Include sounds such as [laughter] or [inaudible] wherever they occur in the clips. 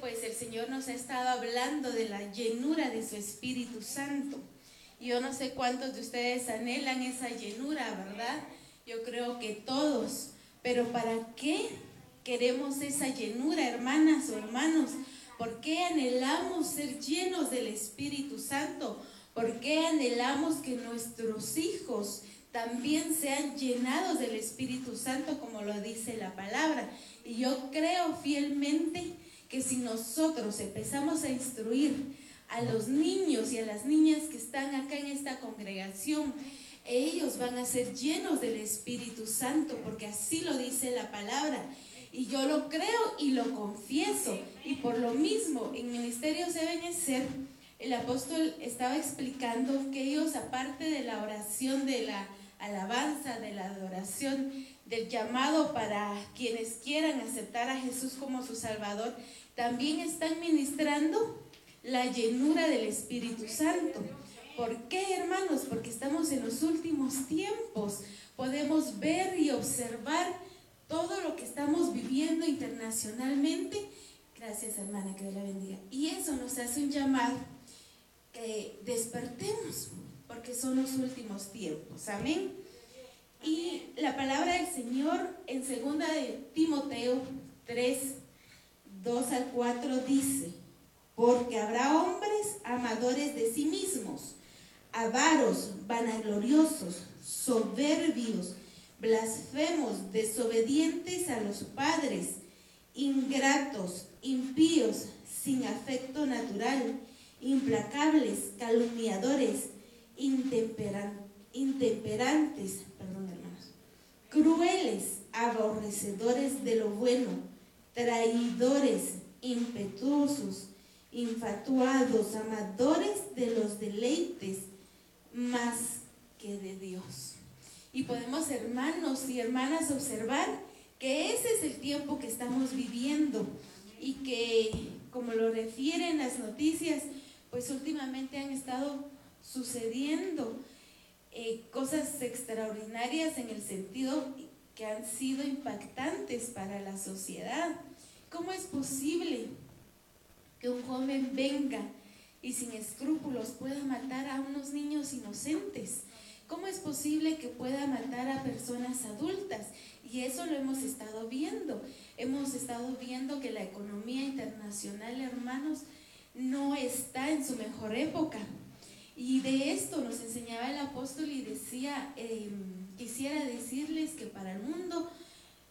Pues el Señor nos ha estado hablando de la llenura de su Espíritu Santo. Yo no sé cuántos de ustedes anhelan esa llenura, ¿verdad? Yo creo que todos. Pero ¿para qué queremos esa llenura, hermanas o hermanos? ¿Por qué anhelamos ser llenos del Espíritu Santo? ¿Por qué anhelamos que nuestros hijos también sean llenados del Espíritu Santo, como lo dice la palabra? Y yo creo fielmente que si nosotros empezamos a instruir a los niños y a las niñas que están acá en esta congregación, ellos van a ser llenos del Espíritu Santo, porque así lo dice la palabra. Y yo lo creo y lo confieso. Y por lo mismo, en Ministerios deben ser el apóstol estaba explicando que ellos, aparte de la oración, de la alabanza, de la adoración, del llamado para quienes quieran aceptar a Jesús como su Salvador, también están ministrando la llenura del Espíritu Santo. ¿Por qué, hermanos? Porque estamos en los últimos tiempos. Podemos ver y observar todo lo que estamos viviendo internacionalmente. Gracias, hermana, que Dios la bendiga. Y eso nos hace un llamado que despertemos, porque son los últimos tiempos. Amén. Y la palabra del Señor en segunda de Timoteo 3, 2 al 4 dice, porque habrá hombres amadores de sí mismos, avaros, vanagloriosos, soberbios, blasfemos, desobedientes a los padres, ingratos, impíos, sin afecto natural implacables, calumniadores, intemperantes, perdón hermanos, crueles, aborrecedores de lo bueno, traidores, impetuosos, infatuados, amadores de los deleites más que de Dios. Y podemos, hermanos y hermanas, observar que ese es el tiempo que estamos viviendo y que, como lo refieren las noticias, pues últimamente han estado sucediendo eh, cosas extraordinarias en el sentido han sido impactantes para la sociedad. ¿Cómo es posible que un joven venga y sin escrúpulos pueda matar a unos niños inocentes? ¿Cómo es posible que pueda matar a personas adultas? Y eso lo hemos estado viendo. Hemos estado viendo que la economía internacional, hermanos, no está en su mejor época. Y de esto nos enseñaba el apóstol y decía, em, quisiera decirles que para el mundo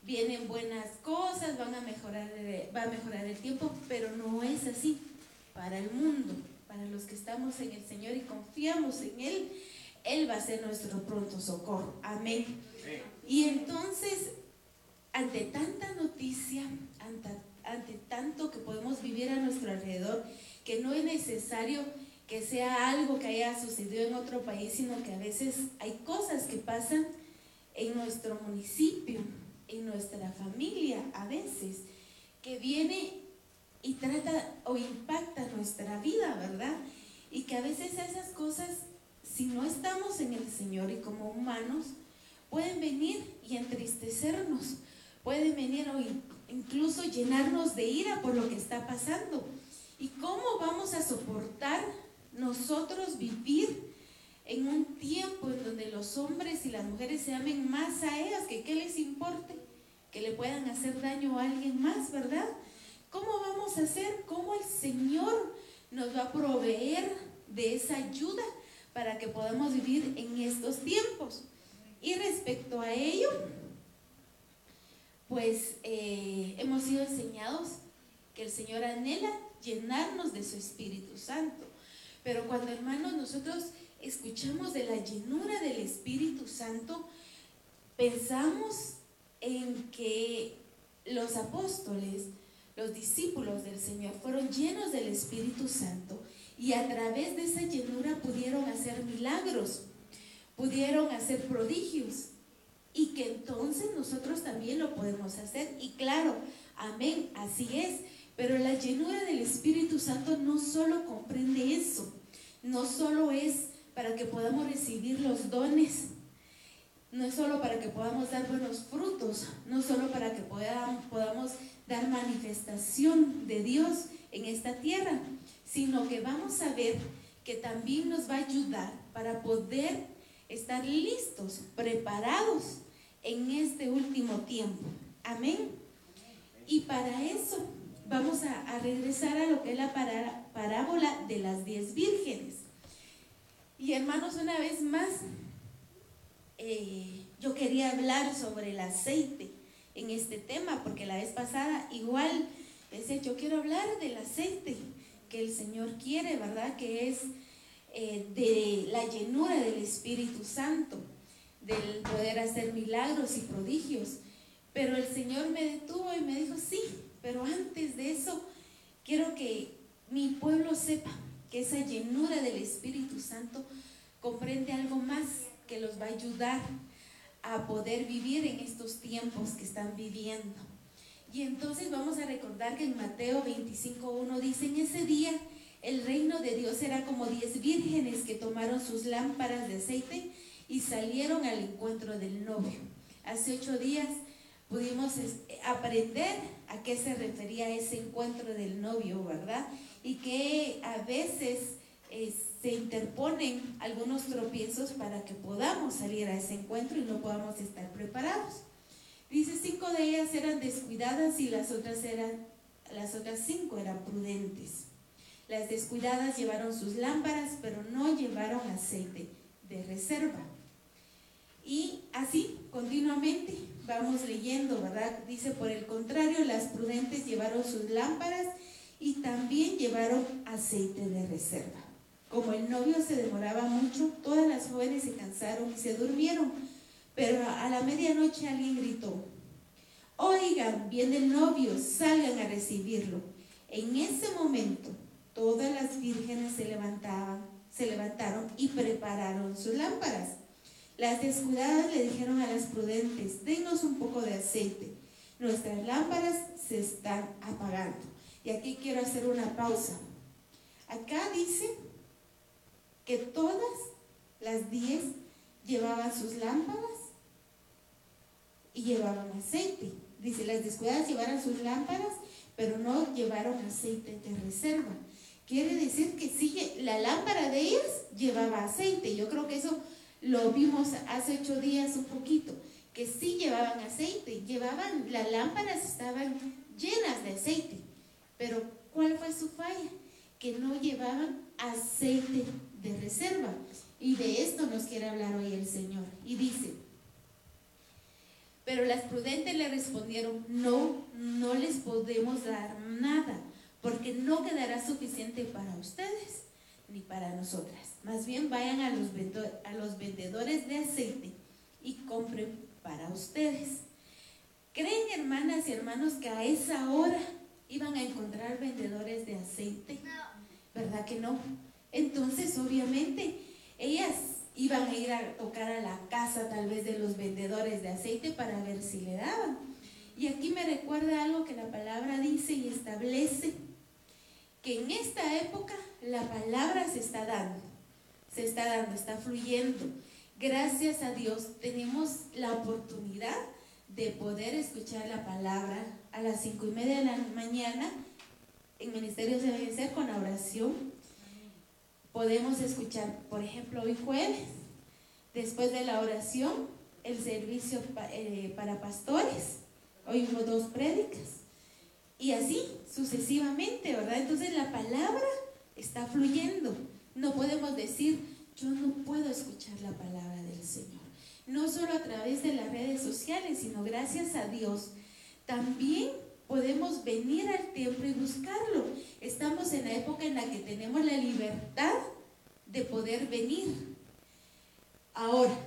vienen buenas cosas, van a mejorar, va a mejorar el tiempo, pero no es así. Para el mundo, para los que estamos en el Señor y confiamos en Él, Él va a ser nuestro pronto socorro. Amén. Y entonces, ante tanta noticia, ante, ante tanto que podemos vivir a nuestro alrededor, que no es necesario que sea algo que haya sucedido en otro país, sino que a veces hay cosas que pasan en nuestro municipio, en nuestra familia, a veces, que viene y trata o impacta nuestra vida, ¿verdad? Y que a veces esas cosas, si no estamos en el Señor y como humanos, pueden venir y entristecernos, pueden venir o incluso llenarnos de ira por lo que está pasando. ¿Y cómo vamos a soportar nosotros vivir en un tiempo en donde los hombres y las mujeres se amen más a ellas que qué les importe? Que le puedan hacer daño a alguien más, ¿verdad? ¿Cómo vamos a hacer? ¿Cómo el Señor nos va a proveer de esa ayuda para que podamos vivir en estos tiempos? Y respecto a ello, pues eh, hemos sido enseñados que el Señor anhela llenarnos de su Espíritu Santo. Pero cuando hermanos nosotros escuchamos de la llenura del Espíritu Santo, pensamos en que los apóstoles, los discípulos del Señor fueron llenos del Espíritu Santo y a través de esa llenura pudieron hacer milagros, pudieron hacer prodigios y que entonces nosotros también lo podemos hacer. Y claro, amén, así es. Pero la llenura del Espíritu Santo no solo comprende eso, no solo es para que podamos recibir los dones, no es solo para que podamos dar buenos frutos, no solo para que podamos, podamos dar manifestación de Dios en esta tierra, sino que vamos a ver que también nos va a ayudar para poder estar listos, preparados en este último tiempo. Amén. Y para eso vamos a, regresar a lo que es la parábola de las diez vírgenes. Y hermanos, una vez más, eh, yo quería hablar sobre el aceite en este tema, porque la vez pasada igual decía, yo quiero hablar del aceite que el Señor quiere, ¿verdad? Que es eh, de la llenura del Espíritu Santo, del poder hacer milagros y prodigios. Pero el Señor me detuvo y me dijo, sí, pero antes de eso, quiero que mi pueblo sepa que esa llenura del Espíritu Santo comprende algo más que los va a ayudar a poder vivir en estos tiempos que están viviendo. Y entonces vamos a recordar que en Mateo 25.1 dice, en ese día el reino de Dios era como diez vírgenes que tomaron sus lámparas de aceite y salieron al encuentro del novio. Hace ocho días pudimos aprender a qué se refería ese encuentro del novio, ¿verdad? Y que a veces eh, se interponen algunos tropiezos para que podamos salir a ese encuentro y no podamos estar preparados. Dice, cinco de ellas eran descuidadas y las otras, eran, las otras cinco eran prudentes. Las descuidadas llevaron sus lámparas, pero no llevaron aceite de reserva. Y así, continuamente, vamos leyendo, ¿verdad? Dice, por el contrario, las prudentes llevaron sus lámparas y también llevaron aceite de reserva. Como el novio se demoraba mucho, todas las jóvenes se cansaron y se durmieron. Pero a la medianoche alguien gritó, oigan, viene el novio, salgan a recibirlo. En ese momento, todas las vírgenes se levantaban, se levantaron y prepararon sus lámparas. Las descuidadas le dijeron a las prudentes, denos un poco de aceite. Nuestras lámparas se están apagando. Y aquí quiero hacer una pausa. Acá dice que todas las diez llevaban sus lámparas y llevaban aceite. Dice, las descuidadas llevaron sus lámparas, pero no llevaron aceite de reserva. Quiere decir que sí, la lámpara de ellas llevaba aceite. Yo creo que eso lo vimos hace ocho días un poquito, que sí llevaban aceite, llevaban, las lámparas estaban llenas de aceite. Pero ¿cuál fue su falla? Que no llevaban aceite de reserva. Y de esto nos quiere hablar hoy el Señor. Y dice, pero las prudentes le respondieron, no, no les podemos dar nada, porque no quedará suficiente para ustedes ni para nosotras. Más bien vayan a los, a los vendedores de aceite y compren para ustedes. ¿Creen, hermanas y hermanos, que a esa hora iban a encontrar vendedores de aceite? ¿Verdad que no? Entonces, obviamente, ellas iban a ir a tocar a la casa tal vez de los vendedores de aceite para ver si le daban. Y aquí me recuerda algo que la palabra dice y establece, que en esta época la palabra se está dando, se está dando, está fluyendo. Gracias a Dios tenemos la oportunidad de poder escuchar la palabra a las cinco y media de la mañana en Ministerios de Vencer con la oración podemos escuchar, por ejemplo, hoy jueves, después de la oración, el servicio eh, para pastores. Hoy hubo dos prédicas. Y así sucesivamente, ¿verdad? Entonces la palabra está fluyendo. No podemos decir, yo no puedo escuchar la palabra del Señor. No solo a través de las redes sociales, sino gracias a Dios. También podemos venir al templo y buscarlo. Estamos en la época en la que tenemos la libertad de poder venir. Ahora,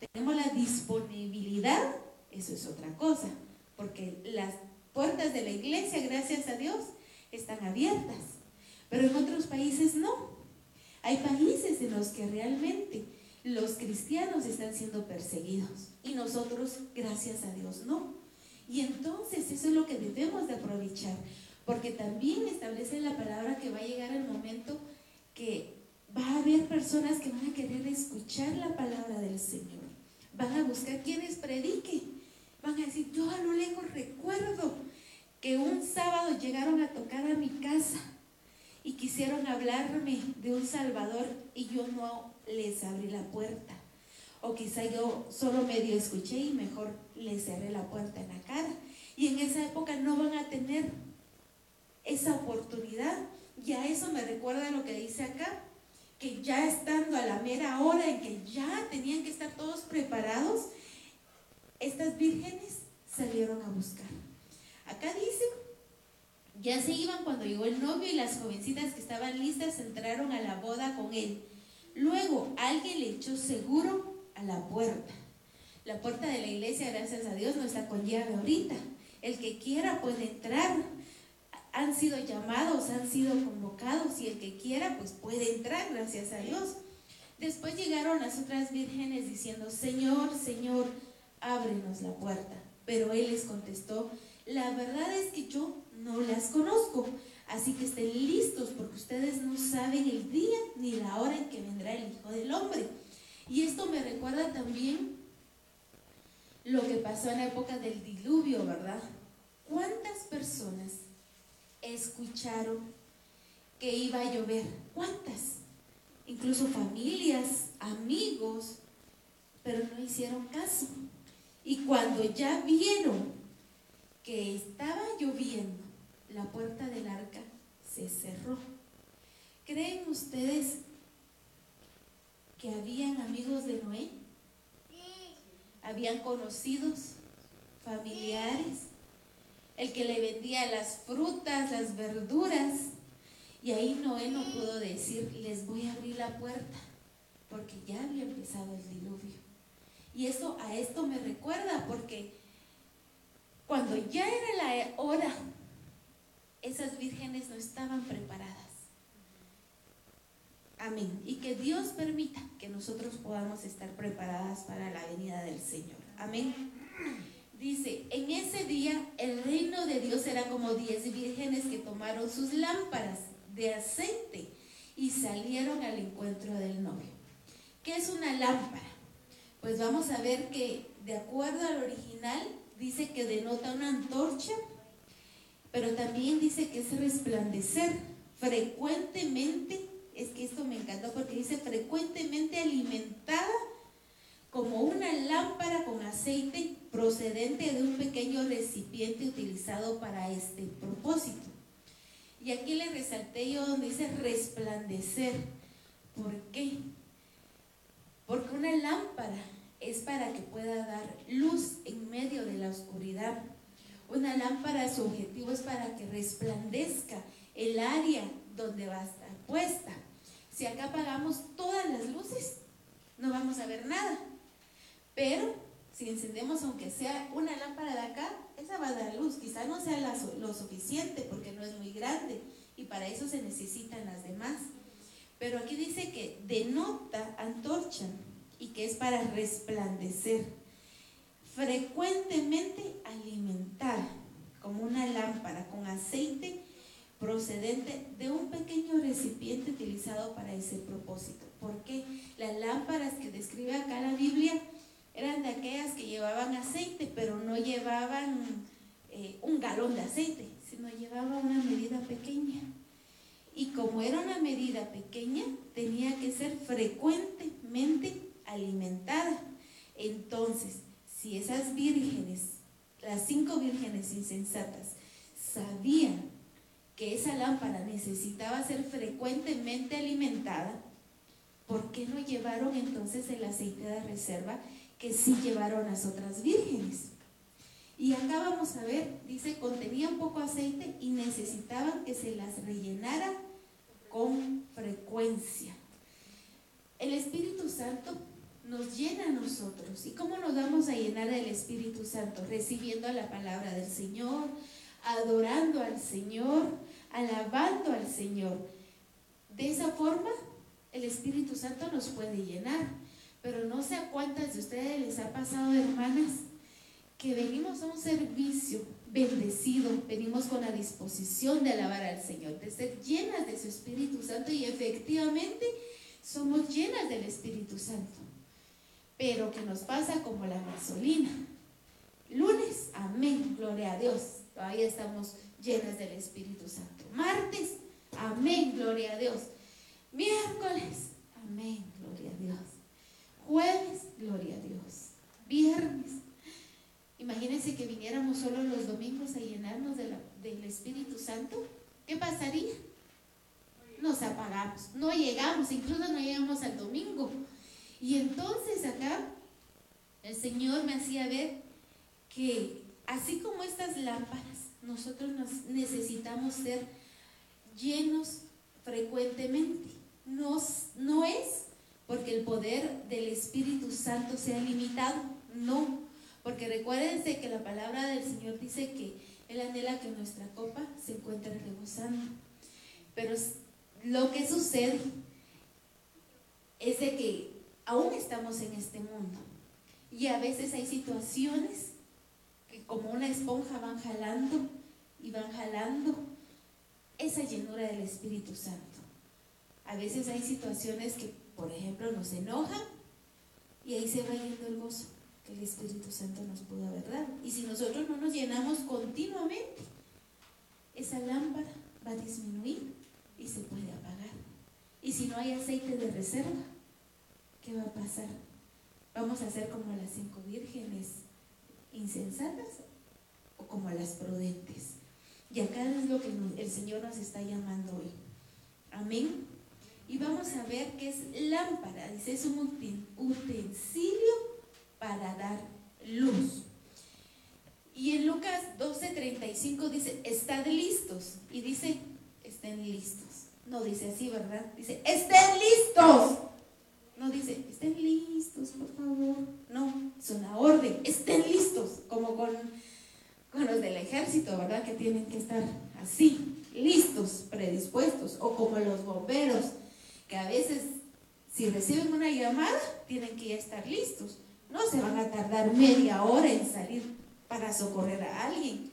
tenemos la disponibilidad, eso es otra cosa, porque las puertas de la iglesia, gracias a Dios, están abiertas, pero en otros países no. Hay países en los que realmente los cristianos están siendo perseguidos y nosotros, gracias a Dios, no. Y entonces eso es lo que debemos de aprovechar, porque también establece la palabra que va a llegar el momento que va a haber personas que van a querer escuchar la palabra del Señor. Van a buscar quienes prediquen. Van a decir, yo a lo lejos recuerdo que un sábado llegaron a tocar a mi casa y quisieron hablarme de un Salvador y yo no les abrí la puerta. O quizá yo solo medio escuché y mejor les cerré la puerta en la cara. Y en esa época no van a tener esa oportunidad. Y a eso me recuerda lo que dice acá, que ya estando a la mera hora en que ya tenían que estar todos preparados, estas vírgenes salieron a buscar. Acá dice, ya se iban cuando llegó el novio y las jovencitas que estaban listas entraron a la boda con él. Luego alguien le echó seguro a la puerta. La puerta de la iglesia, gracias a Dios, no está con llave ahorita. El que quiera puede entrar. Han sido llamados, han sido convocados y el que quiera pues puede entrar, gracias a Dios. Después llegaron las otras vírgenes diciendo, Señor, Señor, ábrenos la puerta. Pero él les contestó, la verdad es que yo no las conozco, así que estén listos porque ustedes no saben el día ni la hora en que vendrá el Hijo del Hombre. Y esto me recuerda también lo que pasó en la época del diluvio, ¿verdad? ¿Cuántas personas escucharon que iba a llover? ¿Cuántas? Incluso familias, amigos, pero no hicieron caso. Y cuando ya vieron que estaba lloviendo, la puerta del arca se cerró. ¿Creen ustedes que habían amigos de Noé? Habían conocidos, familiares, el que le vendía las frutas, las verduras. Y ahí Noé no pudo decir, les voy a abrir la puerta, porque ya había empezado el diluvio. Y eso a esto me recuerda, porque cuando ya era la hora, esas vírgenes no estaban preparadas. Amén. Y que Dios permita que nosotros podamos estar preparadas para la venida del Señor. Amén. Dice, en ese día el reino de Dios era como diez vírgenes que tomaron sus lámparas de aceite y salieron al encuentro del novio. ¿Qué es una lámpara? Pues vamos a ver que de acuerdo al original dice que denota una antorcha, pero también dice que es resplandecer frecuentemente, es que esto me encantó porque dice frecuentemente alimentada como una lámpara con aceite procedente de un pequeño recipiente utilizado para este propósito. Y aquí le resalté yo donde dice resplandecer. ¿Por qué? Porque una lámpara es para que pueda dar luz en medio de la oscuridad. Una lámpara, su objetivo es para que resplandezca el área donde va a estar puesta. Si acá apagamos todas las luces, no vamos a ver nada. Pero si encendemos aunque sea una lámpara de acá, esa va a dar luz. Quizá no sea lo suficiente porque no es muy grande y para eso se necesitan las demás. Pero aquí dice que denota antorcha y que es para resplandecer. Frecuentemente alimentar como una lámpara con aceite procedente de un pequeño recipiente utilizado para ese propósito. Porque las lámparas que describe acá la Biblia eran de aquellas que llevaban aceite, pero no llevaban eh, un galón de aceite, sino llevaban una medida pequeña. Y como era una medida pequeña, tenía que ser frecuentemente alimentada. Entonces, si esas vírgenes, las cinco vírgenes insensatas, sabían que esa lámpara necesitaba ser frecuentemente alimentada, ¿por qué no llevaron entonces el aceite de reserva que sí llevaron las otras vírgenes? Y acá vamos a ver, dice, contenía un poco aceite y necesitaban que se las rellenara con frecuencia. El Espíritu Santo nos llena a nosotros. ¿Y cómo nos vamos a llenar del Espíritu Santo? Recibiendo la palabra del Señor, adorando al Señor, alabando al Señor. De esa forma, el Espíritu Santo nos puede llenar. Pero no sé a cuántas de ustedes les ha pasado, hermanas, que venimos a un servicio bendecido, venimos con la disposición de alabar al Señor, de ser llenas de su Espíritu Santo y efectivamente somos llenas del Espíritu Santo pero que nos pasa como la gasolina. Lunes, amén, gloria a Dios. todavía estamos llenas del Espíritu Santo. Martes, amén, gloria a Dios. Miércoles, amén, gloria a Dios. Jueves, gloria a Dios. Viernes, imagínense que viniéramos solo los domingos a llenarnos del Espíritu Santo. ¿Qué pasaría? Nos apagamos, no llegamos, incluso no llegamos al domingo. Y entonces acá el Señor me hacía ver que así como estas lámparas, nosotros necesitamos ser llenos frecuentemente. No, no es porque el poder del Espíritu Santo sea limitado, no, porque recuérdense que la palabra del Señor dice que Él anhela que nuestra copa se encuentre rebosando. Pero lo que sucede es de que aún estamos en este mundo y a veces hay situaciones que como una esponja van jalando y van jalando esa llenura del Espíritu Santo. A veces hay situaciones que, por ejemplo, nos enojan y ahí se va yendo el gozo que el Espíritu Santo nos pudo haber dado. Y si nosotros no nos llenamos continuamente, esa lámpara va a disminuir y se puede apagar. Y si no hay aceite de reserva, ¿qué va a pasar? Vamos a ser como las cinco vírgenes insensatas o como las prudentes. Y acá es lo que el Señor nos está llamando hoy. Amén. Y vamos a ver qué es lámpara. Dice, es un utensilio para dar luz. Y en Lucas 12:35 dice, estad listos. Y dice, estén listos. No dice así, ¿verdad? Dice, estén listos. No dice, estén listos, por favor. No, es una orden, estén listos, como con, con los del ejército, ¿verdad? Que tienen que estar así, listos, predispuestos, o como los bomberos, que a veces si reciben una llamada, tienen que ya estar listos. No se van a tardar media hora en salir para socorrer a alguien.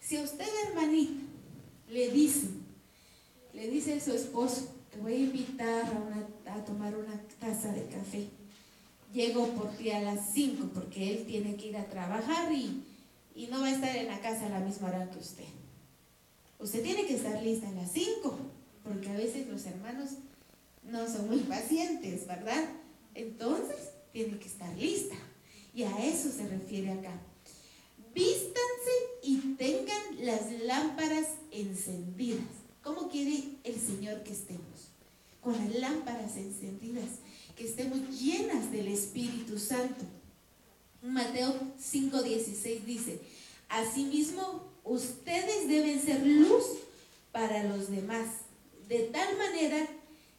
Si a usted, hermanita, le dice, le dice a su esposo, te voy a invitar a, tomar una taza de café. Llego por ti a las 5 porque él tiene que ir a trabajar y, y no va a estar en la casa a la misma hora que usted. Usted tiene que estar lista a las 5 porque a veces los hermanos no son muy pacientes, ¿verdad? Entonces, tiene que estar lista. Y a eso se refiere acá. Vístanse y tengan las lámparas encendidas. ¿Cómo quiere el Señor que estemos? Con las lámparas encendidas, que estemos llenas del Espíritu Santo. Mateo 5:16 dice, asimismo ustedes deben ser luz para los demás, de tal manera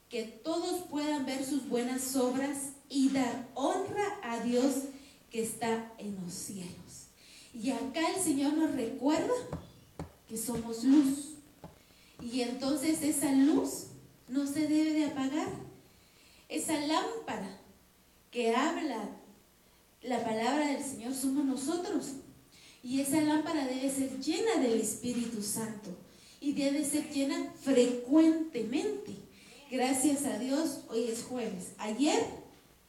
que todos puedan ver sus buenas obras y dar honra a Dios que está en los cielos. Y acá el Señor nos recuerda que somos luz. Y entonces esa luz no se debe de apagar. Esa lámpara que habla la palabra del Señor somos nosotros. Y esa lámpara debe ser llena del Espíritu Santo y debe ser llena frecuentemente. Gracias a Dios, hoy es jueves. Ayer,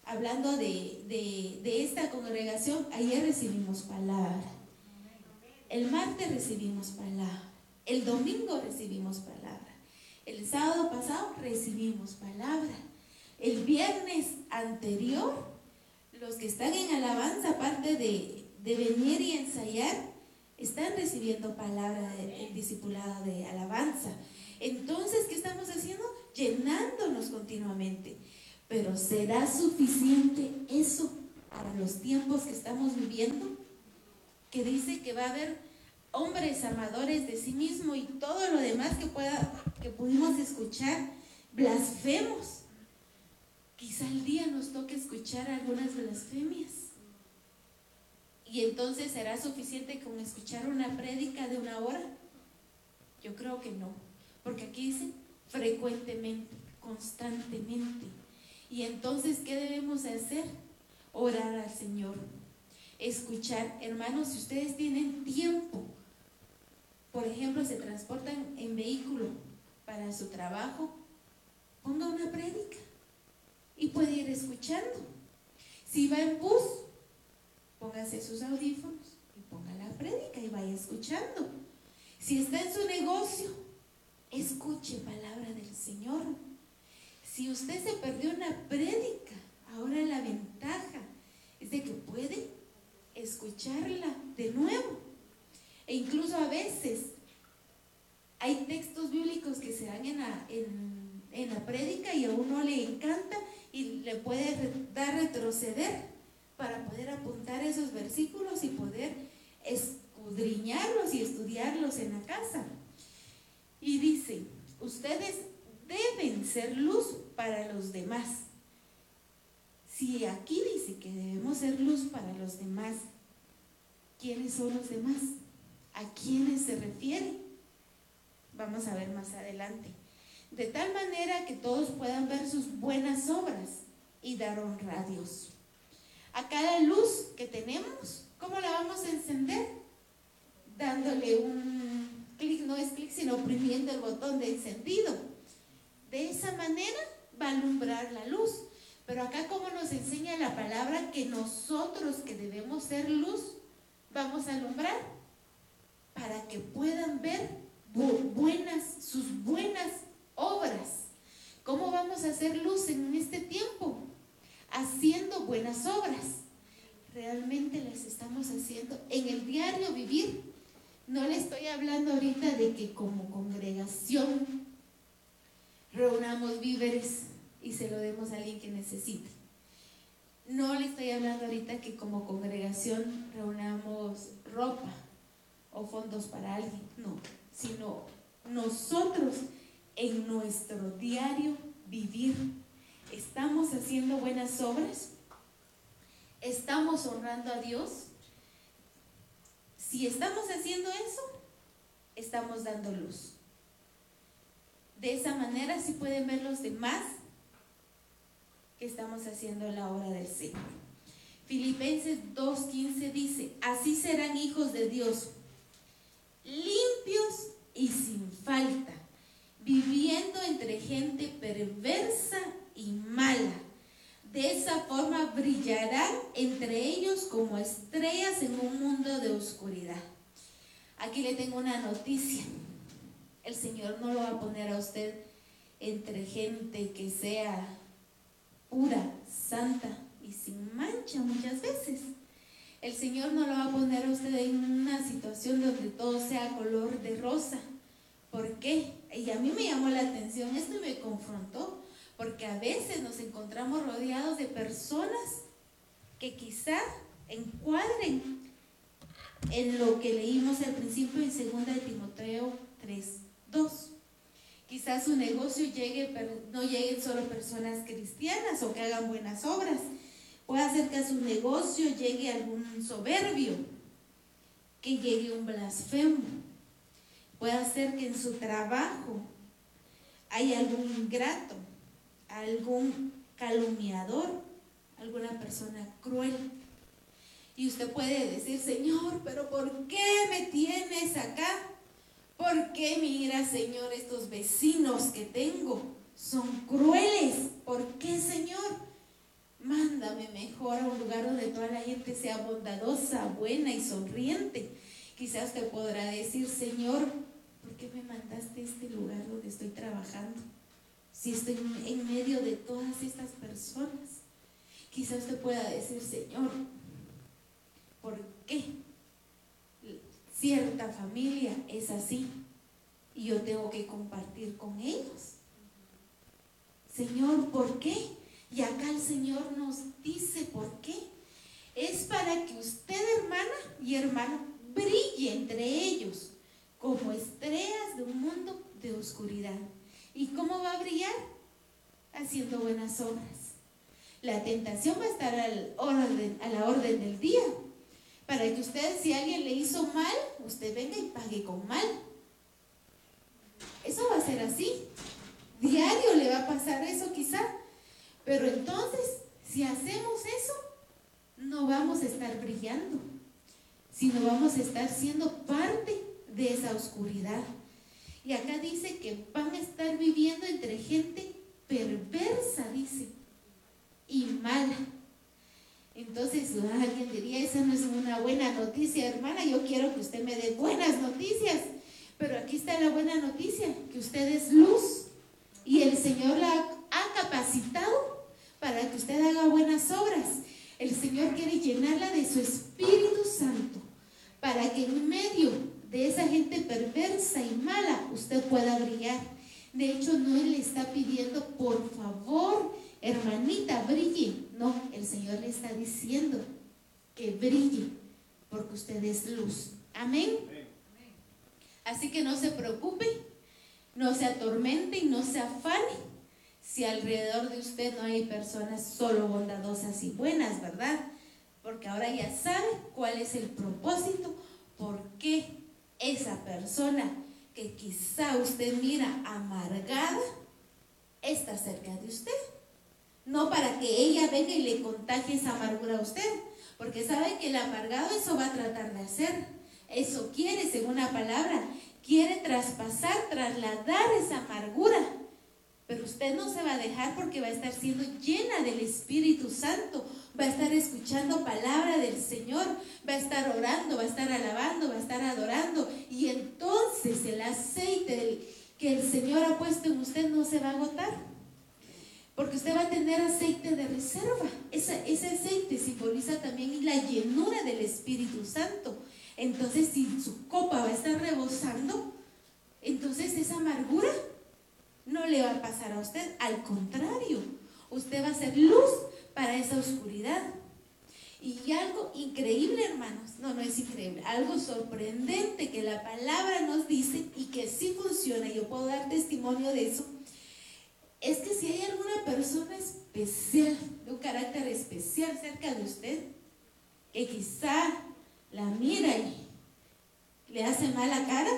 hablando de, de esta congregación, ayer recibimos palabra. El martes recibimos palabra. El domingo recibimos palabra. El sábado pasado recibimos palabra. El viernes anterior, los que están en alabanza, aparte de, venir y ensayar, están recibiendo palabra del discipulado de alabanza. Entonces, ¿qué estamos haciendo? Llenándonos continuamente. Pero ¿será suficiente eso para los tiempos que estamos viviendo? Que dice que va a haber hombres amadores de sí mismo y todo lo demás que, pueda, que pudimos escuchar, blasfemos. Quizá el día nos toque escuchar algunas blasfemias. Y entonces será suficiente con escuchar una prédica de una hora. Yo creo que no, porque aquí dice frecuentemente, constantemente. Y entonces, ¿qué debemos hacer? Orar al Señor. Escuchar, hermanos, si ustedes tienen tiempo por ejemplo, se transportan en vehículo para su trabajo, ponga una prédica y puede ir escuchando. Si va en bus, póngase sus audífonos y ponga la prédica y vaya escuchando. Si está en su negocio, escuche palabra del Señor. Si usted se perdió una prédica, ahora la ventaja es de que puede escucharla de nuevo. E incluso a veces hay textos bíblicos que se dan en la, en, la prédica y a uno le encanta y le puede dar retroceder para poder apuntar esos versículos y poder escudriñarlos y estudiarlos en la casa. Y dice, ustedes deben ser luz para los demás. Si aquí dice que debemos ser luz para los demás, ¿quiénes son los demás? ¿A quiénes se refiere? Vamos a ver más adelante. De tal manera que todos puedan ver sus buenas obras y dar honra a Dios. A cada luz que tenemos, ¿cómo la vamos a encender? Dándole un clic, no es clic, sino oprimiendo el botón de encendido. De esa manera va a alumbrar la luz. Pero acá como nos enseña la palabra que nosotros que debemos ser luz, vamos a alumbrar para que puedan ver buenas, sus buenas obras. ¿Cómo vamos a hacer luz en este tiempo? Haciendo buenas obras. Realmente las estamos haciendo en el diario vivir. No le estoy hablando ahorita de que como congregación reunamos víveres y se lo demos a alguien que necesite. No le estoy hablando ahorita que como congregación reunamos ropa o fondos para alguien, no, sino nosotros en nuestro diario vivir estamos haciendo buenas obras, estamos honrando a Dios. Si estamos haciendo eso, estamos dando luz. De esa manera si pueden ver los demás que estamos haciendo la obra del Señor. Filipenses 2.15 dice, así serán hijos de Dios, limpios y sin falta, viviendo entre gente perversa y mala. De esa forma brillarán entre ellos como estrellas en un mundo de oscuridad. Aquí le tengo una noticia. El Señor no lo va a poner a usted entre gente que sea pura, santa y sin mancha muchas veces. El Señor no lo va a poner a usted en una situación donde todo sea color de rosa. ¿Por qué? Y a mí me llamó la atención, esto me confrontó, porque a veces nos encontramos rodeados de personas que quizá encuadren en lo que leímos al principio en 2 de Timoteo 3, 2. Quizás su negocio llegue, no lleguen solo personas cristianas o que hagan buenas obras. Puede hacer que a su negocio llegue algún soberbio, que llegue un blasfemo. Puede hacer que en su trabajo haya algún ingrato, algún calumniador, alguna persona cruel. Y usted puede decir, Señor, pero ¿por qué me tienes acá? ¿Por qué mira, Señor, estos vecinos que tengo son crueles? ¿Por qué, Señor? Mándame mejor a un lugar donde toda la gente sea bondadosa, buena y sonriente. Quizás te podrá decir, Señor, ¿por qué me mandaste a este lugar donde estoy trabajando? Si estoy en medio de todas estas personas. Quizás te pueda decir, Señor, ¿por qué cierta familia es así y yo tengo que compartir con ellos. Señor, ¿por qué? Y acá el Señor nos dice por qué. Es para que usted, hermana y hermano, brille entre ellos como estrellas de un mundo de oscuridad. ¿Y cómo va a brillar? Haciendo buenas obras. La tentación va a estar a la orden del día para que usted, si alguien le hizo mal, usted venga y pague con mal. Eso va a ser así. Diario le va a pasar eso quizá. Pero entonces, si hacemos eso, no vamos a estar brillando, sino vamos a estar siendo parte de esa oscuridad. Y acá dice que van a estar viviendo entre gente perversa, dice, y mala. Entonces alguien diría, esa no es una buena noticia, hermana, yo quiero que usted me dé buenas noticias. Pero está la buena noticia, que usted es luz y el Señor la ha capacitado para que usted haga buenas obras. El Señor quiere llenarla de su Espíritu Santo para que en medio de esa gente perversa y mala usted pueda brillar. De hecho, no le está pidiendo, por favor, hermanita, brille. No, el Señor le está diciendo que brille, porque usted es luz. Amén. Así que no se preocupe, no se atormente y no se afane si alrededor de usted no hay personas solo bondadosas y buenas, ¿verdad? Porque ahora ya sabe cuál es el propósito, por qué esa persona que quizá usted mira amargada está cerca de usted. No para que ella venga y le contagie esa amargura a usted, porque sabe que el amargado eso va a tratar de hacer. Eso quiere, según la palabra, quiere traspasar, trasladar esa amargura. Pero usted no se va a dejar porque va a estar siendo llena del Espíritu Santo, va a estar escuchando palabra del Señor, va a estar orando, va a estar alabando, va a estar adorando. Y entonces el aceite que el Señor ha puesto en usted no se va a agotar. Porque usted va a tener aceite de reserva. ese aceite simboliza también la llenura del Espíritu Santo. Entonces, si su copa va a estar rebosando, entonces esa amargura no le va a pasar a usted. Al contrario, usted va a ser luz para esa oscuridad. Y algo increíble, hermanos, no, no es increíble, algo sorprendente que la palabra nos dice y que sí funciona, yo puedo dar testimonio de eso, es que si hay alguna persona especial, de un carácter especial cerca de usted, que quizá la mira y le hace mala cara,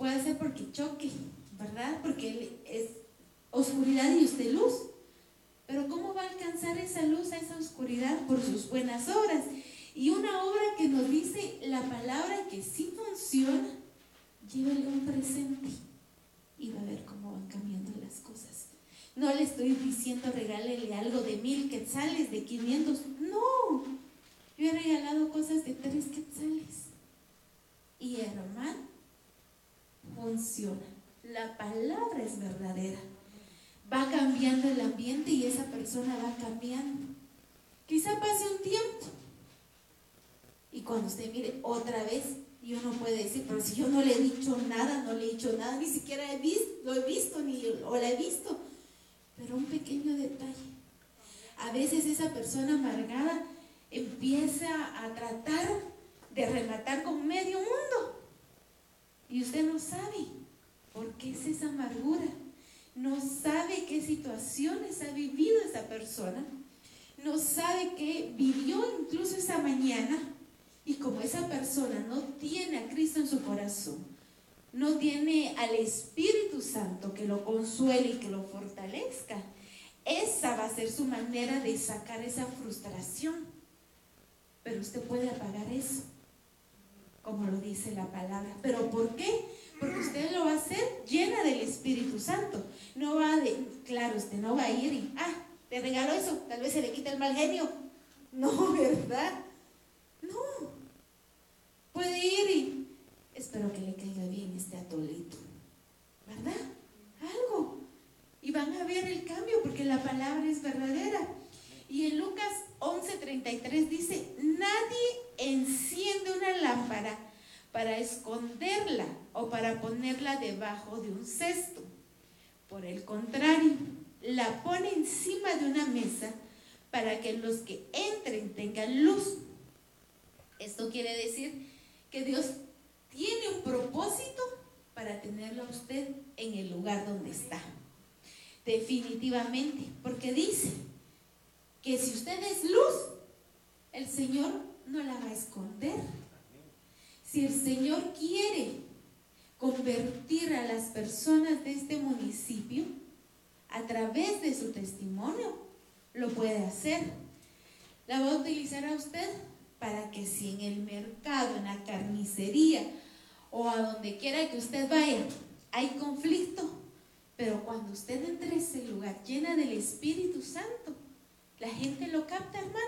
puede ser porque choque, ¿verdad? Porque es oscuridad y usted luz. Pero ¿cómo va a alcanzar esa luz, esa oscuridad? Por sus buenas obras. Y una obra que nos dice la palabra que sí funciona, llévele un presente y va a ver cómo van cambiando las cosas. No le estoy diciendo regálele algo de mil quetzales, de 500. No, yo he regalado cosas de tres quetzales. Y hermano, funciona. La palabra es verdadera. Va cambiando el ambiente y esa persona va cambiando. Quizá pase un tiempo. Y cuando usted mire otra vez, y uno puede decir, pero si yo no le he dicho nada, no le he dicho nada, ni siquiera he visto, lo he visto, ni o la he visto. Pero un pequeño detalle. A veces esa persona amargada empieza a tratar de rematar con medio mundo. Y usted no sabe por qué es esa amargura. No sabe qué situaciones ha vivido esa persona. No sabe qué vivió incluso esa mañana. Y como esa persona no tiene a Cristo en su corazón, no tiene al Espíritu Santo que lo consuele y que lo fortalezca, esa va a ser su manera de sacar esa frustración pero usted puede apagar eso, como lo dice la palabra. ¿Pero por qué? Porque usted lo va a hacer llena del Espíritu Santo. No va de, claro, usted no va a ir y, ah, te regalo eso, tal vez se le quita el mal genio. No, [laughs] ¿verdad? No. Puede ir y, espero que le caiga bien este atolito. ¿Verdad? Algo. Y van a ver el cambio porque la palabra es verdadera. Y en Lucas 11:33 dice, nadie enciende una lámpara para esconderla o para ponerla debajo de un cesto. Por el contrario, la pone encima de una mesa para que los que entren tengan luz. Esto quiere decir que Dios tiene un propósito para tenerlo a usted en el lugar donde está. Definitivamente, porque dice, que si usted es luz, el Señor no la va a esconder. Si el Señor quiere convertir a las personas de este municipio a través de su testimonio, lo puede hacer. La va a utilizar a usted para que si en el mercado, en la carnicería o a donde quiera que usted vaya, hay conflicto, pero cuando usted entre a ese lugar llena del Espíritu Santo, la gente lo capta, hermanos.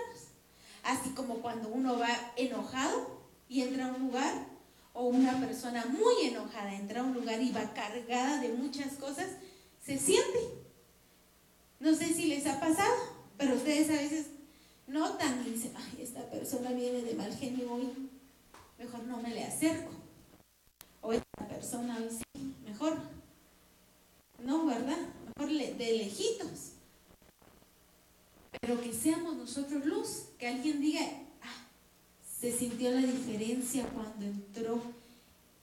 Así como cuando uno va enojado y entra a un lugar, o una persona muy enojada entra a un lugar y va cargada de muchas cosas, se siente. No sé si les ha pasado, pero ustedes a veces notan y dicen, ay, esta persona viene de mal genio hoy, mejor no me le acerco. O esta persona hoy sí, mejor. No, ¿verdad? Mejor de lejitos. Pero que seamos nosotros luz, que alguien diga, se sintió la diferencia cuando entró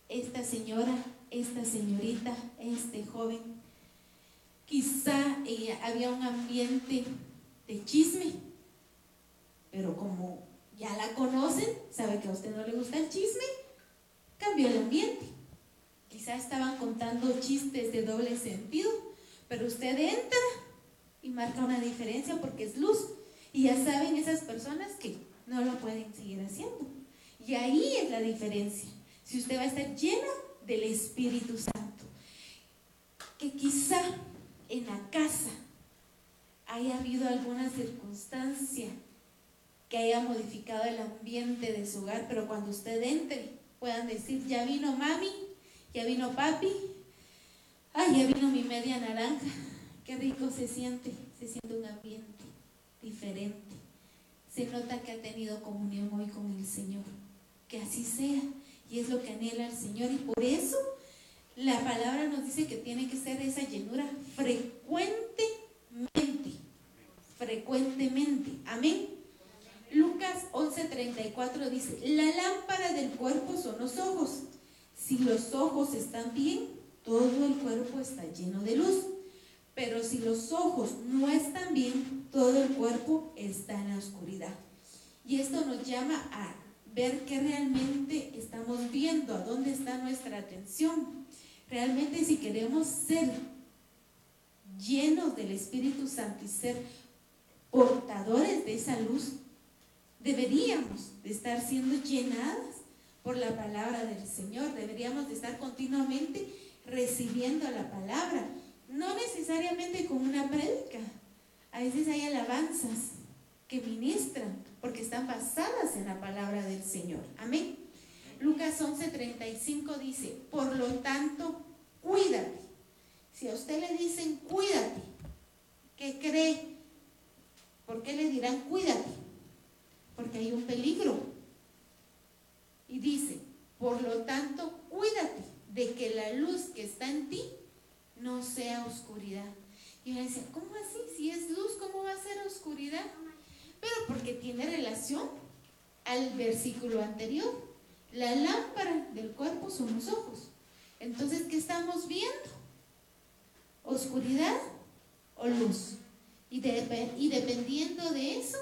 esta señora, esta señorita, este joven. Quizá había un ambiente de chisme, pero como ya la conocen, sabe que a usted no le gusta el chisme, cambió el ambiente. Quizá estaban contando chistes de doble sentido, pero usted entra y marca una diferencia porque es luz. Y ya saben esas personas que no lo pueden seguir haciendo. Y ahí es la diferencia. Si usted va a estar lleno del Espíritu Santo, que quizá en la casa haya habido alguna circunstancia que haya modificado el ambiente de su hogar, pero cuando usted entre puedan decir, ya vino mami, ya vino papi, ay, ya vino mi media naranja, qué rico se siente, se siente un ambiente diferente. Se nota que ha tenido comunión hoy con el Señor. Que así sea. Y es lo que anhela el Señor. Y por eso la palabra nos dice que tiene que ser esa llenura frecuentemente. Frecuentemente. Amén. Lucas 11:34 dice, la lámpara del cuerpo son los ojos. Si los ojos están bien, todo el cuerpo está lleno de luz. Pero si los ojos no están bien, todo el cuerpo está en la oscuridad. Y esto nos llama a ver qué realmente estamos viendo, a dónde está nuestra atención. Realmente si queremos ser llenos del Espíritu Santo y ser portadores de esa luz, deberíamos de estar siendo llenadas por la palabra del Señor, deberíamos de estar continuamente recibiendo la palabra, no necesariamente con una prédica, a veces hay alabanzas que ministran porque están basadas en la palabra del Señor. Amén. Lucas 11:35 dice, por lo tanto, cuídate. Si a usted le dicen cuídate, ¿qué cree? ¿Por qué le dirán cuídate? Porque hay un peligro. Y dice, por lo tanto, cuídate de que la luz que está en ti no sea oscuridad. Y me decía, ¿cómo así? Si es luz, ¿cómo va a ser oscuridad? Pero porque tiene relación al versículo anterior. La lámpara del cuerpo son los ojos. Entonces, ¿qué estamos viendo? ¿Oscuridad o luz? Y, y dependiendo de eso,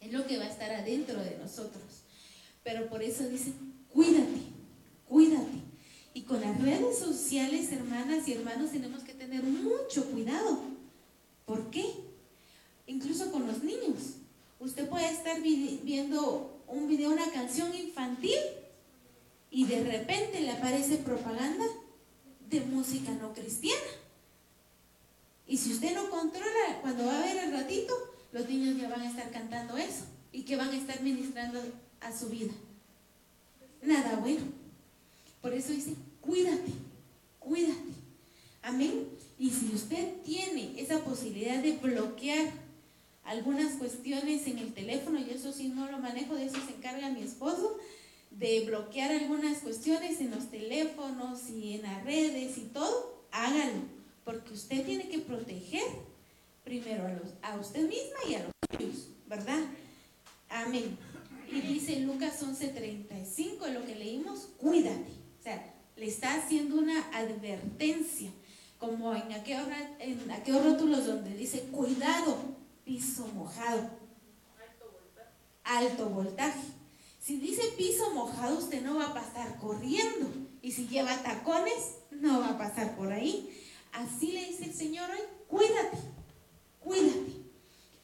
es lo que va a estar adentro de nosotros. Pero por eso dice, cuídate, cuídate. Y con las redes sociales, hermanas y hermanos, tenemos que tener mucho cuidado. ¿Por qué? Incluso con los niños. Usted puede estar viendo un video, una canción infantil, y de repente le aparece propaganda de música no cristiana. Y si usted no controla, cuando va a ver el ratito, los niños ya van a estar cantando eso y que van a estar ministrando a su vida. Nada bueno. Por eso dice, cuídate, cuídate. Amén. Y si usted tiene esa posibilidad de bloquear algunas cuestiones en el teléfono, y eso sí no lo manejo, de eso se encarga mi esposo, de bloquear algunas cuestiones en los teléfonos y en las redes y todo, hágalo, porque usted tiene que proteger primero a usted misma y a los suyos, ¿verdad? Amén. Y dice Lucas 11:35, lo que leímos, cuídate. O sea, le está haciendo una advertencia, como en aquellos, en aquellos rótulos donde dice, cuidado, piso mojado. Alto voltaje. Alto voltaje. Si dice piso mojado, usted no va a pasar corriendo. Y si lleva tacones, no va a pasar por ahí. Así le dice el Señor hoy, cuídate, cuídate.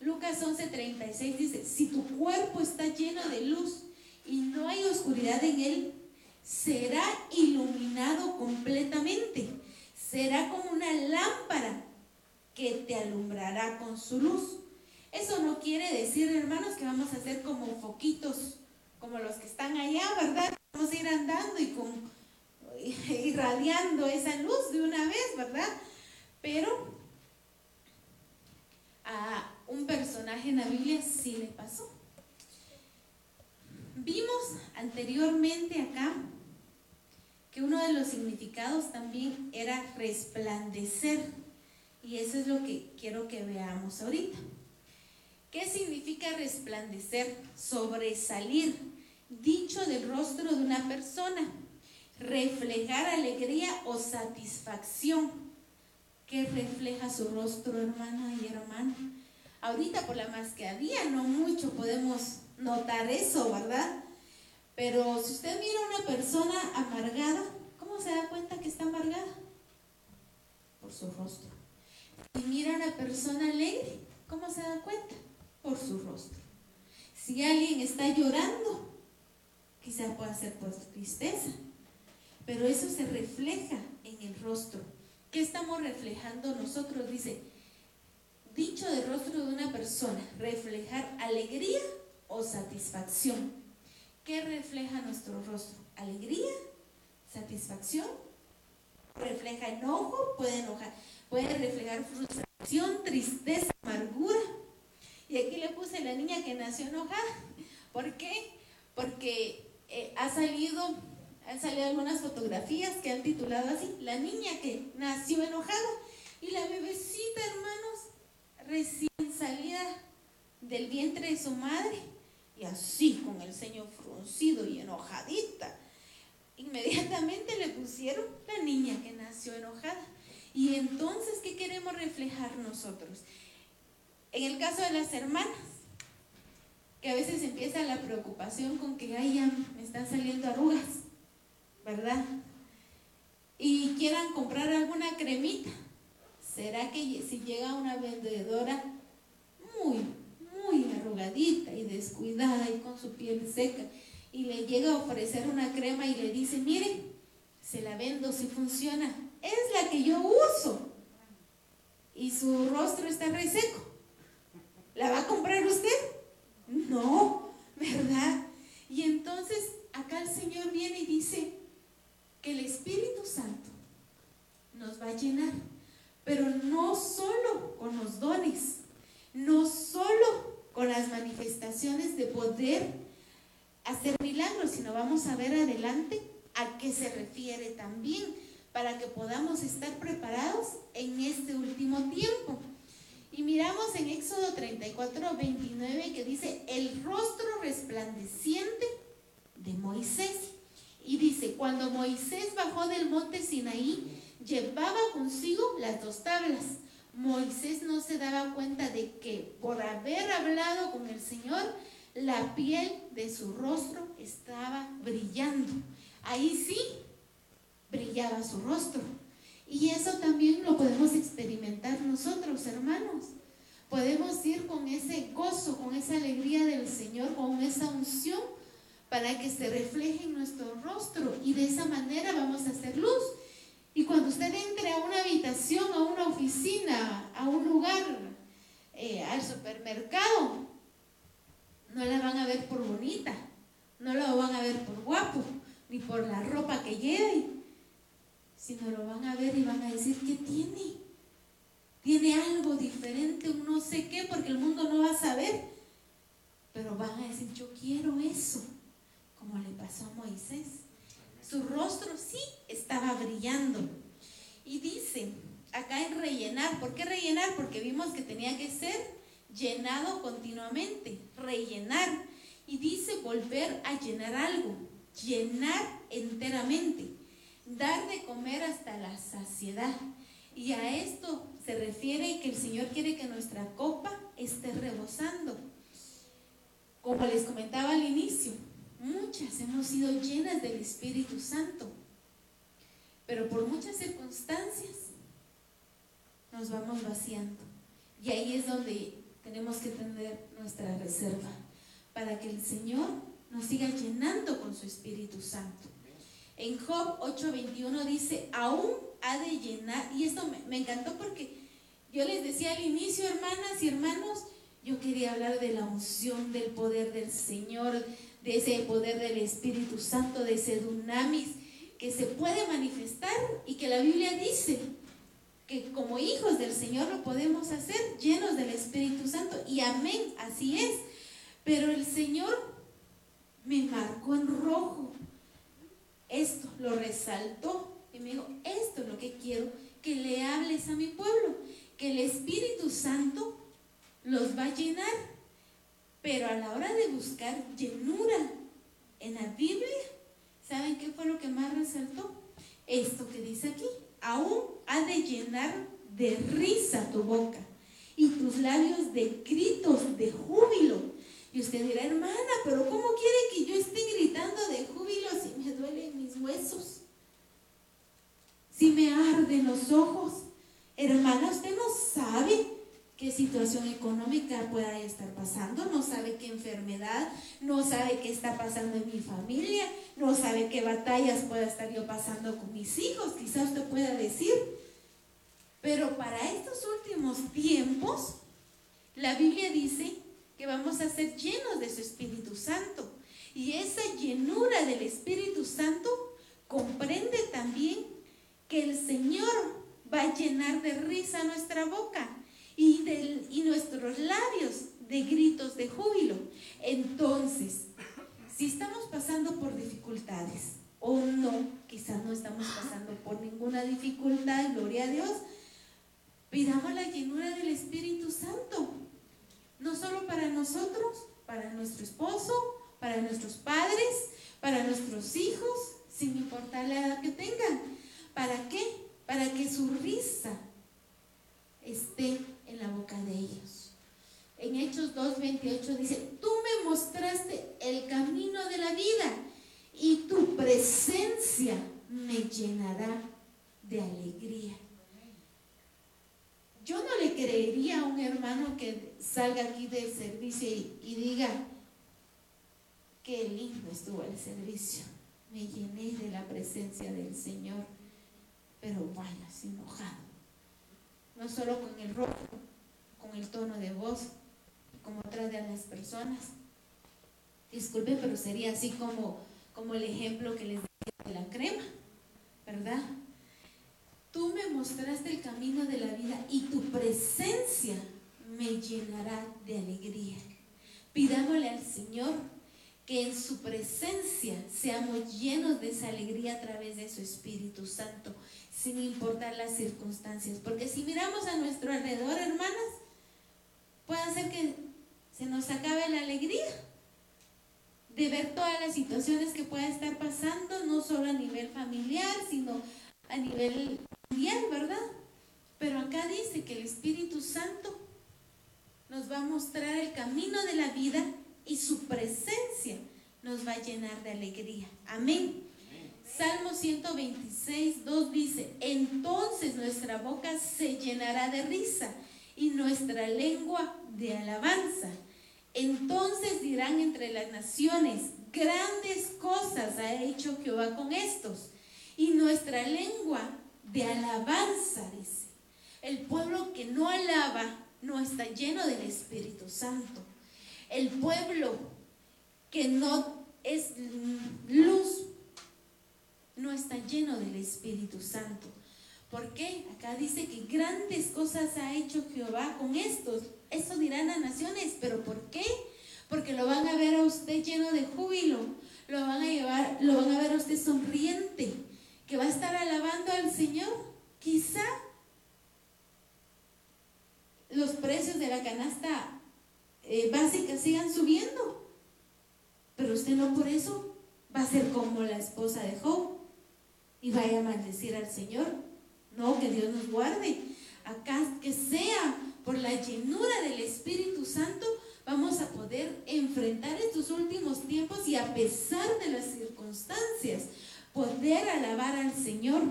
Lucas 11:36 dice, si tu cuerpo está lleno de luz y no hay oscuridad en él, será iluminado completamente. Será como una lámpara que te alumbrará con su luz. Eso no quiere decir, hermanos, que vamos a ser como foquitos, como los que están allá, ¿verdad? vamos a ir andando y con irradiando esa luz de una vez, ¿verdad? Pero a un personaje en la Biblia sí le pasó. Vimos anteriormente acá que uno de los significados también era resplandecer. Y eso es lo que quiero que veamos ahorita. ¿Qué significa resplandecer? Sobresalir, dicho del rostro de una persona, reflejar alegría o satisfacción. ¿Qué refleja su rostro, hermana y hermano? Ahorita por la había, no mucho podemos notar eso, ¿verdad? Pero si usted mira a una persona amargada, ¿cómo se da cuenta que está amargada? Por su rostro. Si mira a una persona alegre, ¿cómo se da cuenta? Por su rostro. Si alguien está llorando, quizá pueda ser por tristeza, pero eso se refleja en el rostro. ¿Qué estamos reflejando nosotros? Dice, dicho del rostro de una persona, reflejar alegría o satisfacción. ¿Qué refleja nuestro rostro? ¿Alegría? ¿Satisfacción? ¿Refleja enojo? Puede enojar. Puede reflejar frustración, tristeza, amargura. Y aquí le puse la niña que nació enojada. ¿Por qué? Porque eh, ha salido, han salido algunas fotografías que han titulado así, la niña que nació enojada. Y la bebecita, hermanos, recién salida del vientre de su madre, y así con el ceño fruncido y enojadita. Inmediatamente le pusieron la niña que nació enojada. Y entonces, ¿qué queremos reflejar nosotros? En el caso de las hermanas, que a veces empieza la preocupación con que, ay, ya me están saliendo arrugas, ¿verdad? Y quieran comprar alguna cremita. ¿Será que si llega una vendedora muy y descuidada y con su piel seca, y le llega a ofrecer una crema y le dice, mire, se la vendo si funciona, es la que yo uso. Y su rostro está reseco. ¿La va a comprar usted? No, ¿verdad? Y entonces acá el Señor viene y dice que el Espíritu Santo nos va a llenar, pero no solo con los dones, no solo con las manifestaciones de poder hacer milagros, sino vamos a ver adelante a qué se refiere también para que podamos estar preparados en este último tiempo. Y miramos en Éxodo 34, 29 que dice, el rostro resplandeciente de Moisés. Y dice, cuando Moisés bajó del monte Sinaí, llevaba consigo las dos tablas Moisés no se daba cuenta de que por haber hablado con el Señor, la piel de su rostro estaba brillando. Ahí sí, brillaba su rostro. Y eso también lo podemos experimentar nosotros, hermanos. Podemos ir con ese gozo, con esa alegría del Señor, con esa unción, para que se refleje en nuestro rostro. Y de esa manera vamos a hacer luz. Y cuando usted entre a una habitación, a una oficina, a un lugar, eh, al supermercado, no la van a ver por bonita, no la van a ver por guapo, ni por la ropa que lleve, sino lo van a ver y van a decir, ¿qué tiene? Tiene algo diferente, un no sé qué, porque el mundo no va a saber. Pero van a decir, yo quiero eso, como le pasó a Moisés. Su rostro sí estaba brillando. Y dice, acá en rellenar, ¿por qué rellenar? Porque vimos que tenía que ser llenado continuamente, rellenar. Y dice volver a llenar algo, llenar enteramente, dar de comer hasta la saciedad. Y a esto se refiere que el Señor quiere que nuestra copa esté rebosando. Como les comentaba al inicio, Muchas hemos sido llenas del Espíritu Santo, pero por muchas circunstancias nos vamos vaciando. Y ahí es donde tenemos que tener nuestra reserva, para que el Señor nos siga llenando con su Espíritu Santo. En Job 8:21 dice, aún ha de llenar, y esto me, me encantó porque yo les decía al inicio, hermanas y hermanos, yo quería hablar de la unción, del poder del Señor, de ese poder del Espíritu Santo, de ese dunamis que se puede manifestar y que la Biblia dice que como hijos del Señor lo podemos hacer llenos del Espíritu Santo. Y amén, así es. Pero el Señor me marcó en rojo. Esto lo resaltó y me dijo, esto es lo que quiero que le hables a mi pueblo, que el Espíritu Santo los va a llenar. Pero a la hora de buscar llenura en la Biblia, ¿saben qué fue lo que más resaltó? Esto que dice aquí, aún ha de llenar de risa tu boca y tus labios de gritos de júbilo. Y usted dirá, hermana, pero ¿cómo quiere que yo esté gritando de júbilo si me duelen mis huesos? Si me arden los ojos. Hermana, usted no sabe qué situación económica pueda estar pasando, no sabe qué enfermedad, no sabe qué está pasando en mi familia, no sabe qué batallas pueda estar yo pasando con mis hijos, quizás usted pueda decir. Pero para estos últimos tiempos, la Biblia dice que vamos a ser llenos de su Espíritu Santo. Y esa llenura del Espíritu Santo comprende también que el Señor va a llenar de risa nuestra boca y, y nuestros labios de gritos de júbilo. Entonces, si estamos pasando por dificultades o no, quizás no estamos pasando por ninguna dificultad, gloria a Dios, pidamos la llenura del Espíritu Santo no solo para nosotros, para nuestro esposo, para nuestros padres, para nuestros hijos, sin importar la edad que tengan. ¿Para qué? Para que su risa esté en la boca de ellos. En Hechos 2.28 dice, tú me mostraste el camino de la vida y tu presencia me llenará de alegría. Yo no le creería a un hermano que salga aquí del servicio y, diga, qué lindo estuvo el servicio, me llené de la presencia del Señor, pero vayas enojado, no solo con el rojo, con el tono de voz, como trata a las personas. Disculpe, pero sería así como, como el ejemplo que les di de la crema, ¿verdad? Tú me mostraste el camino de la vida y tu presencia me llenará de alegría. Pidámosle al Señor que en su presencia seamos llenos de esa alegría a través de su Espíritu Santo, sin importar las circunstancias. Porque si miramos a nuestro alrededor, hermanas, puede ser que se nos acabe la alegría de ver todas las situaciones que pueda estar pasando, no solo a nivel familiar, sino a nivel mundial, ¿verdad? Pero acá dice que el Espíritu Santo nos va a mostrar el camino de la vida y su presencia nos va a llenar de alegría. Amén. Salmo 126, 2 dice, entonces nuestra boca se llenará de risa y nuestra lengua de alabanza. Entonces dirán entre las naciones, grandes cosas ha hecho Jehová con estos y nuestra lengua de alabanza, dice. El pueblo que no alaba no está lleno del Espíritu Santo. El pueblo que no es luz no está lleno del Espíritu Santo. ¿Por qué? Acá dice que grandes cosas ha hecho Jehová con estos. Eso dirán a naciones, pero ¿por qué? Porque lo van a ver a usted lleno de júbilo, lo van a llevar, lo van a ver a usted sonriente, que va a estar alabando al Señor, quizá los precios de la canasta eh, básica sigan subiendo, pero usted no por eso va a ser como la esposa de Job y vaya a maldecir al Señor. No, que Dios nos guarde. Acá que sea por la llenura del Espíritu Santo, vamos a poder enfrentar estos últimos tiempos y a pesar de las circunstancias, poder alabar al Señor.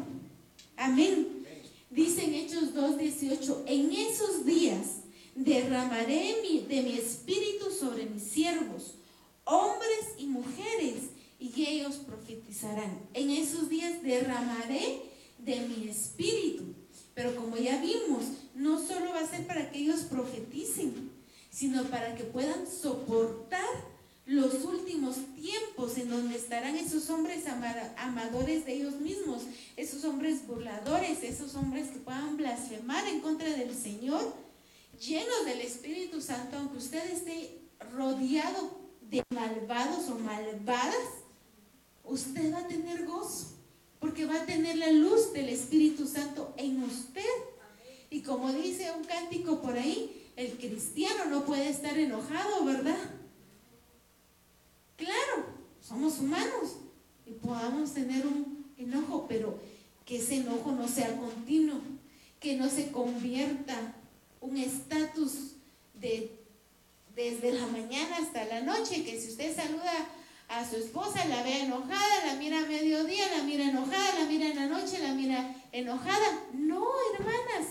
Amén. Dice en Hechos 2.18, en esos días derramaré de mi espíritu sobre mis siervos, hombres y mujeres, y ellos profetizarán. En esos días derramaré de mi espíritu. Pero como ya vimos, no solo va a ser para que ellos profeticen, sino para que puedan soportar los últimos tiempos en donde estarán esos hombres amadores de ellos mismos, esos hombres burladores, esos hombres que puedan blasfemar en contra del Señor, llenos del Espíritu Santo, aunque usted esté rodeado de malvados o malvadas, usted va a tener gozo, porque va a tener la luz del Espíritu Santo en usted. Y como dice un cántico por ahí, el cristiano no puede estar enojado, ¿verdad? Claro, somos humanos y podamos tener un enojo, pero que ese enojo no sea continuo, que no se convierta un estatus de desde la mañana hasta la noche, que si usted saluda a su esposa, la ve enojada, la mira a mediodía, la mira enojada, la mira en la noche, la mira enojada. No, hermanas,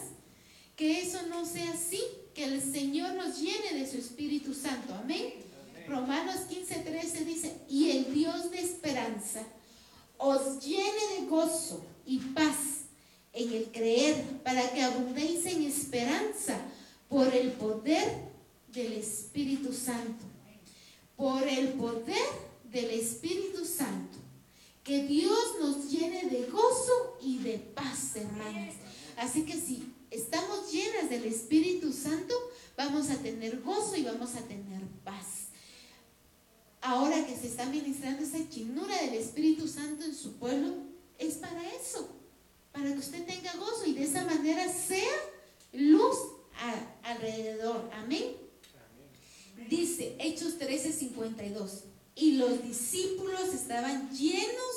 que eso no sea así, que el Señor nos llene de su Espíritu Santo. Amén. Romanos 15, 13 dice, y el Dios de esperanza os llene de gozo y paz en el creer, para que abundéis en esperanza por el poder del Espíritu Santo. Por el poder del Espíritu Santo. Que Dios nos llene de gozo y de paz, hermanos. Así que si estamos llenas del Espíritu Santo, vamos a tener gozo y vamos a tener paz ahora que se está ministrando esa chinura del Espíritu Santo en su pueblo, es para eso, para que usted tenga gozo y de esa manera sea luz alrededor. Amén. Dice Hechos 13:52, y los discípulos estaban llenos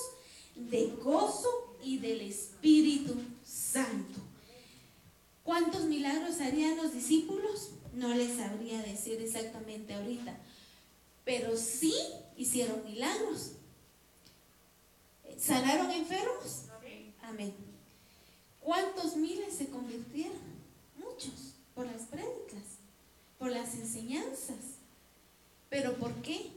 de gozo y del Espíritu Santo. ¿Cuántos milagros harían los discípulos? No les sabría decir exactamente ahorita pero sí hicieron milagros. ¿Sanaron enfermos? Amén. ¿Cuántos miles se convirtieron? Muchos, por las prédicas, por las enseñanzas. ¿Pero por qué?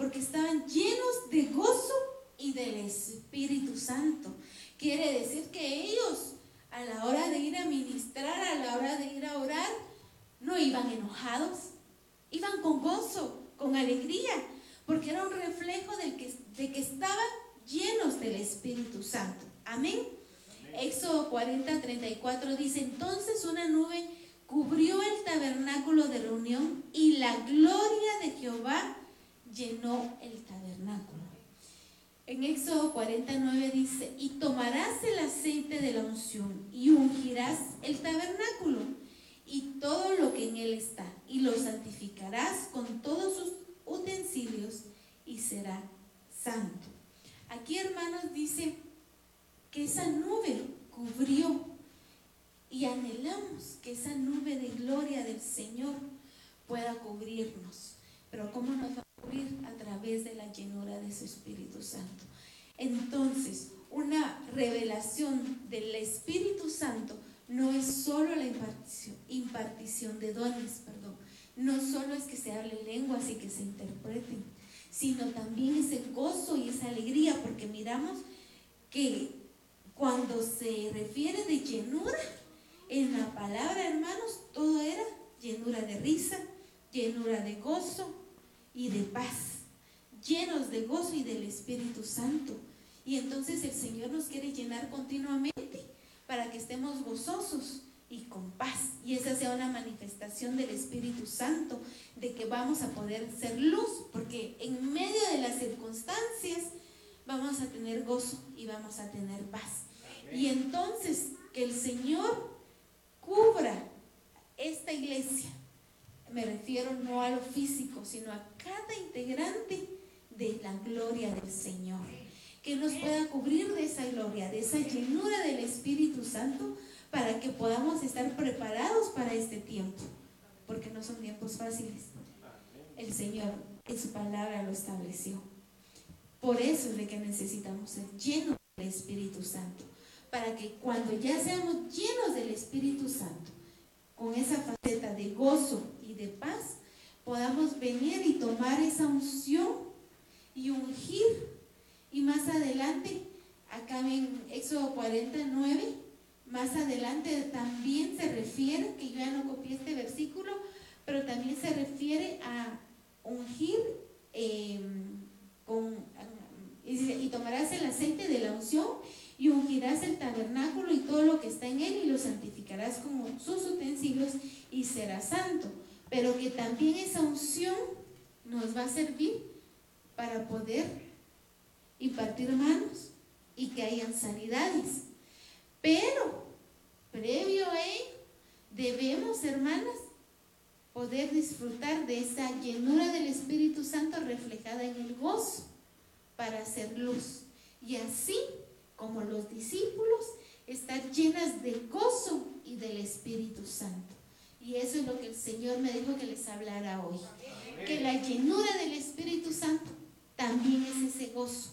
Porque estaban llenos de gozo y del Espíritu Santo. Quiere decir que ellos, a la hora de ir a ministrar, a la hora de ir a orar, no iban enojados, iban con gozo, con alegría, porque era un reflejo de que, de que estaban llenos del Espíritu Santo. Amén. Éxodo 40, 34 dice, entonces una nube cubrió el tabernáculo de reunión y la gloria de Jehová llenó el tabernáculo. En Éxodo 49 dice, y tomarás el aceite de la unción y ungirás el tabernáculo y todo lo que en él está, y lo santificarás con todos sus utensilios y será santo. Aquí, hermanos, dice que esa nube cubrió y anhelamos que esa nube de gloria del Señor pueda cubrirnos. Pero ¿cómo nos va a través de la llenura de su Espíritu Santo. Entonces, una revelación del Espíritu Santo no es solo la impartición, impartición de dones, perdón. No solo es que se hable lenguas y que se interpreten, sino también ese gozo y esa alegría, porque miramos que cuando se refiere de llenura, en la palabra, hermanos, todo era llenura de risa, llenura de gozo y de paz, llenos de gozo y del Espíritu Santo. Y entonces el Señor nos quiere llenar continuamente para que estemos gozosos y con paz. Y esa sea una manifestación del Espíritu Santo, de que vamos a poder ser luz, porque en medio de las circunstancias vamos a tener gozo y vamos a tener paz. Y entonces que el Señor cubra esta iglesia. Me refiero no a lo físico, sino a cada integrante de la gloria del Señor que nos pueda cubrir de esa gloria, de esa llenura del Espíritu Santo, para que podamos estar preparados para este tiempo, porque no son tiempos fáciles. El Señor en su palabra lo estableció. Por eso es de que necesitamos ser llenos del Espíritu Santo, para que cuando ya seamos llenos del Espíritu Santo, con esa faceta de gozo de paz, podamos venir y tomar esa unción y ungir y más adelante, acá en Éxodo 49, más adelante también se refiere, que yo ya no copié este versículo, pero también se refiere a ungir em, con, y tomarás el aceite de la unción y ungirás el tabernáculo y todo lo que está en él y lo santificarás con sus utensilios y será santo. Pero que también esa unción nos va a servir para poder impartir manos y que hayan sanidades. Pero, previo a ello, debemos, hermanas, poder disfrutar de esa llenura del Espíritu Santo reflejada en el gozo para hacer luz. Y así como los discípulos, estar llenas de gozo y del Espíritu Santo. Y eso es lo que el Señor me dijo que les hablara hoy. Que la llenura del Espíritu Santo también es ese gozo,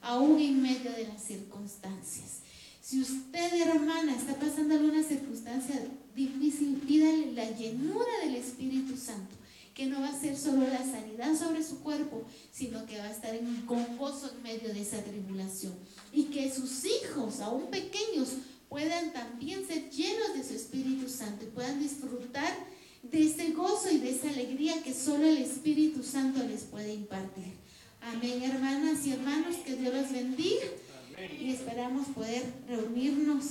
aún en medio de las circunstancias. Si usted, hermana, está pasando alguna circunstancia difícil, pídale la llenura del Espíritu Santo, que no va a ser solo la sanidad sobre su cuerpo, sino que va a estar en, con gozo en medio de esa tribulación. Y que sus hijos, aún pequeños, puedan también ser llenos de su Espíritu Santo y puedan disfrutar de ese gozo y de esa alegría que solo el Espíritu Santo les puede impartir. Amén, hermanas y hermanos, que Dios los bendiga y esperamos poder reunirnos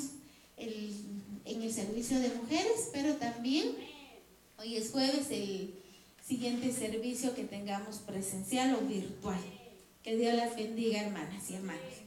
en el servicio de mujeres, pero también hoy es jueves el siguiente servicio que tengamos presencial o virtual. Que Dios las bendiga, hermanas y hermanos.